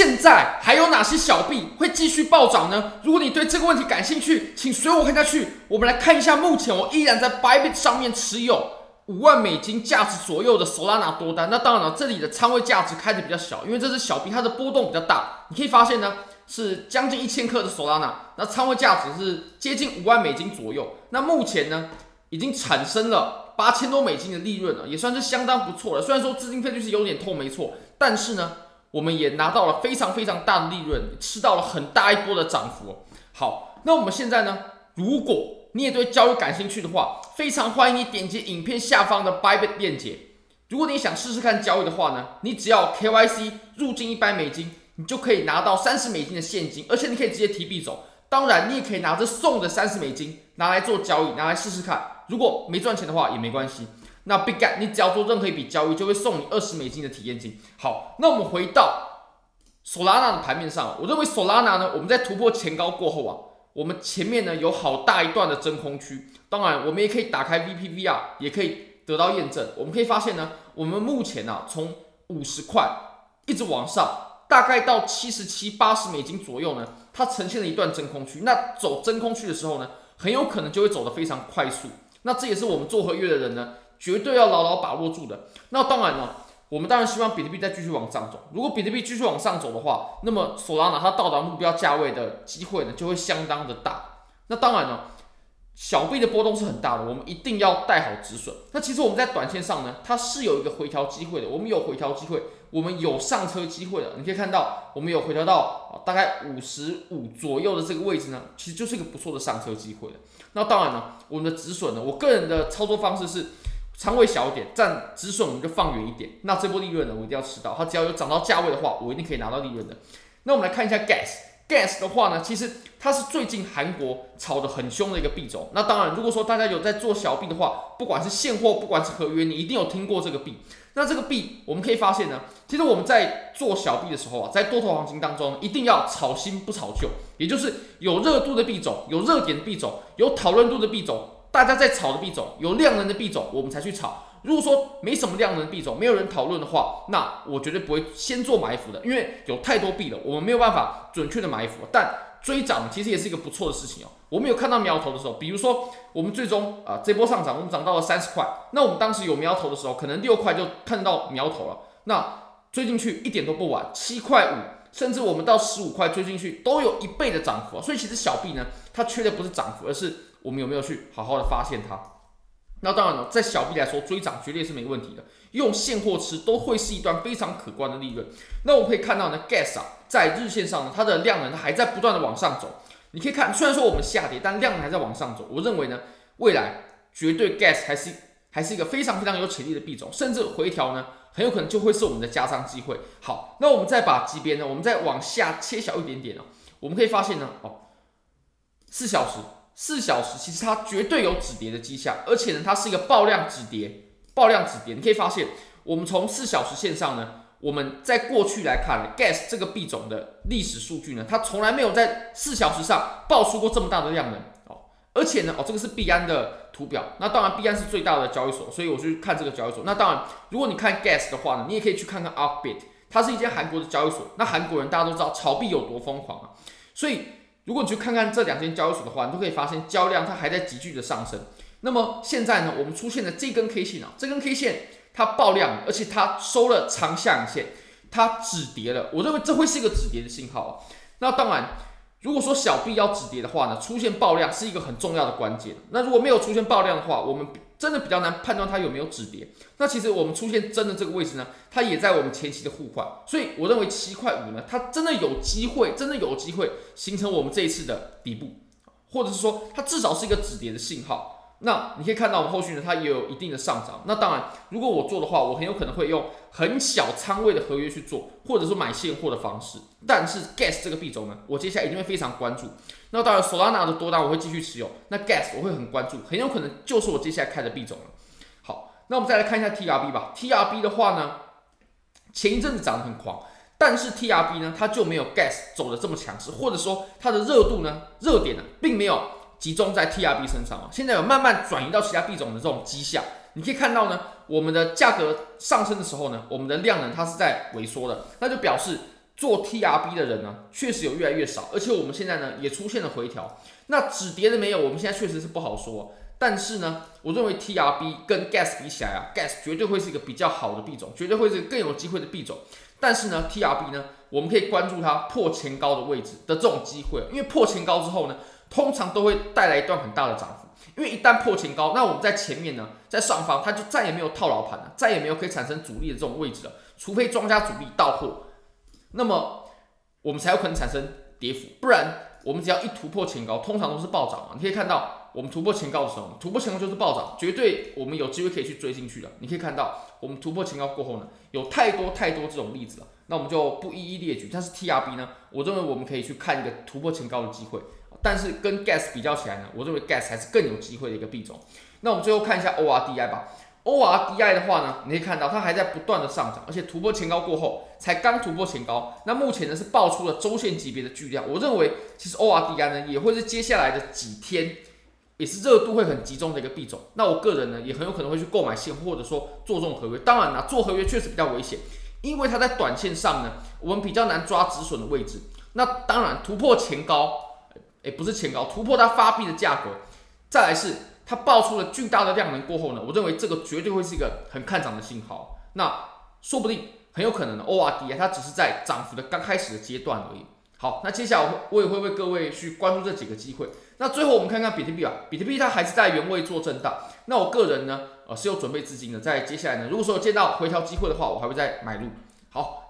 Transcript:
现在还有哪些小币会继续暴涨呢？如果你对这个问题感兴趣，请随我看下去。我们来看一下，目前我依然在 Bybit 上面持有五万美金价值左右的 Solana 多单。那当然了，这里的仓位价值开的比较小，因为这只小币它的波动比较大。你可以发现呢，是将近一千克的 Solana，那仓位价值是接近五万美金左右。那目前呢，已经产生了八千多美金的利润了，也算是相当不错了。虽然说资金费率是有点痛，没错，但是呢。我们也拿到了非常非常大的利润，吃到了很大一波的涨幅。好，那我们现在呢？如果你也对交易感兴趣的话，非常欢迎你点击影片下方的 Bybit 链接。如果你想试试看交易的话呢，你只要 KYC 入金一百美金，你就可以拿到三十美金的现金，而且你可以直接提币走。当然，你也可以拿着送的三十美金拿来做交易，拿来试试看。如果没赚钱的话也没关系。那 Bitget，你只要做任何一笔交易，就会送你二十美金的体验金。好，那我们回到 Solana 的盘面上，我认为 Solana 呢，我们在突破前高过后啊，我们前面呢有好大一段的真空区。当然，我们也可以打开 VPVR，也可以得到验证。我们可以发现呢，我们目前呢、啊，从五十块一直往上，大概到七十七、八十美金左右呢，它呈现了一段真空区。那走真空区的时候呢，很有可能就会走得非常快速。那这也是我们做合约的人呢。绝对要牢牢把握住的。那当然了，我们当然希望比特币再继续往上走。如果比特币继续往上走的话，那么索拉拿它到达目标价位的机会呢，就会相当的大。那当然了，小币的波动是很大的，我们一定要带好止损。那其实我们在短线上呢，它是有一个回调机会的。我们有回调机会，我们有上车机会的。你可以看到，我们有回调到大概五十五左右的这个位置呢，其实就是一个不错的上车机会的。那当然了，我们的止损呢，我个人的操作方式是。仓位小一点，占止损我们就放远一点。那这波利润呢，我一定要吃到。它只要有涨到价位的话，我一定可以拿到利润的。那我们来看一下 Gas，Gas 的话呢，其实它是最近韩国炒得很凶的一个币种。那当然，如果说大家有在做小币的话，不管是现货，不管是合约，你一定有听过这个币。那这个币我们可以发现呢，其实我们在做小币的时候啊，在多头行情当中，一定要炒新不炒旧，也就是有热度的币种，有热点的币种，有讨论度的币种。大家在炒的币种，有量能的币种，我们才去炒。如果说没什么量能的币种，没有人讨论的话，那我绝对不会先做埋伏的，因为有太多币了，我们没有办法准确的埋伏。但追涨其实也是一个不错的事情哦。我们有看到苗头的时候，比如说我们最终啊、这波上涨，我们涨到了三十块，那我们当时有苗头的时候，可能六块就看到苗头了。那追进去一点都不晚，七块五，甚至我们到十五块追进去，都有一倍的涨幅。所以其实小币呢，它缺的不是涨幅，而是我们有没有去好好的发现它？那当然了，在小币来说，追涨绝对是没问题的。用现货吃都会是一段非常可观的利润。那我们可以看到呢，Gas 啊，在日线上呢，它的量能还在不断的往上走。你可以看，虽然说我们下跌，但量能还在往上走。我认为呢，未来绝对 Gas 还是还是一个非常非常有潜力的币种，甚至回调呢，很有可能就会是我们的加仓机会。好，那我们再把级别呢，我们再往下切小一点点哦，我们可以发现呢，哦，四小时。四小时其实它绝对有止跌的迹象，而且呢，它是一个爆量止跌，爆量止跌。你可以发现，我们从四小时线上呢，我们在过去来看，Gas 这个币种的历史数据呢，它从来没有在四小时上爆出过这么大的量能哦。而且呢，哦，这个是币安的图表，那当然币安是最大的交易所，所以我去看这个交易所。那当然，如果你看 Gas 的话呢，你也可以去看看 Upbit，它是一间韩国的交易所。那韩国人大家都知道炒币有多疯狂啊，所以。如果你去看看这两间交易所的话，你就可以发现交量它还在急剧的上升。那么现在呢，我们出现的这根 K 线啊，这根 K 线它爆量，而且它收了长下影线，它止跌了。我认为这会是一个止跌的信号啊。那当然，如果说小臂要止跌的话呢，出现爆量是一个很重要的关键。那如果没有出现爆量的话，我们真的比较难判断它有没有止跌。那其实我们出现真的这个位置呢，它也在我们前期的互换，所以我认为七块五呢，它真的有机会，真的有机会形成我们这一次的底部，或者是说它至少是一个止跌的信号。那你可以看到我们后续呢，它也有一定的上涨。那当然，如果我做的话，我很有可能会用很小仓位的合约去做，或者说买现货的方式。但是 Gas 这个币种呢，我接下来一定会非常关注。那当然，Solana 的多单我会继续持有。那 Gas 我会很关注，很有可能就是我接下来开的币种了。好，那我们再来看一下 TRB 吧。TRB 的话呢，前一阵子涨得很狂，但是 TRB 呢，它就没有 Gas 走的这么强势，或者说它的热度呢，热点呢，并没有。集中在 TRB 身上啊，现在有慢慢转移到其他币种的这种迹象。你可以看到呢，我们的价格上升的时候呢，我们的量能它是在萎缩的，那就表示做 TRB 的人呢，确实有越来越少，而且我们现在呢也出现了回调。那止跌的没有，我们现在确实是不好说。但是呢，我认为 TRB 跟 Gas 比起来啊，Gas 绝对会是一个比较好的币种，绝对会是更有机会的币种。但是呢，TRB 呢，我们可以关注它破前高的位置的这种机会，因为破前高之后呢，通常都会带来一段很大的涨幅。因为一旦破前高，那我们在前面呢，在上方它就再也没有套牢盘了，再也没有可以产生阻力的这种位置了，除非庄家主力到货，那么我们才有可能产生跌幅，不然我们只要一突破前高，通常都是暴涨嘛。你可以看到。我们突破前高的时候，突破前高就是暴涨，绝对我们有机会可以去追进去的。你可以看到，我们突破前高过后呢，有太多太多这种例子了，那我们就不一一列举。但是 TRB 呢，我认为我们可以去看一个突破前高的机会，但是跟 Gas 比较起来呢，我认为 Gas 还是更有机会的一个币种。那我们最后看一下 ORDI 吧。ORDI 的话呢，你可以看到它还在不断的上涨，而且突破前高过后才刚突破前高，那目前呢是爆出了周线级别的巨量。我认为其实 ORDI 呢也会是接下来的几天。也是热度会很集中的一个币种，那我个人呢也很有可能会去购买现货，或者说做这种合约。当然啦，做合约确实比较危险，因为它在短线上呢，我们比较难抓止损的位置。那当然突破前高，诶，不是前高，突破它发币的价格，再来是它爆出了巨大的量能过后呢，我认为这个绝对会是一个很看涨的信号。那说不定很有可能的 ORD 啊，它只是在涨幅的刚开始的阶段而已。好，那接下来我也会为各位去关注这几个机会。那最后我们看看比特币啊，比特币它还是在原位做震荡。那我个人呢，呃是有准备资金的，在接下来呢，如果说有见到回调机会的话，我还会再买入。好，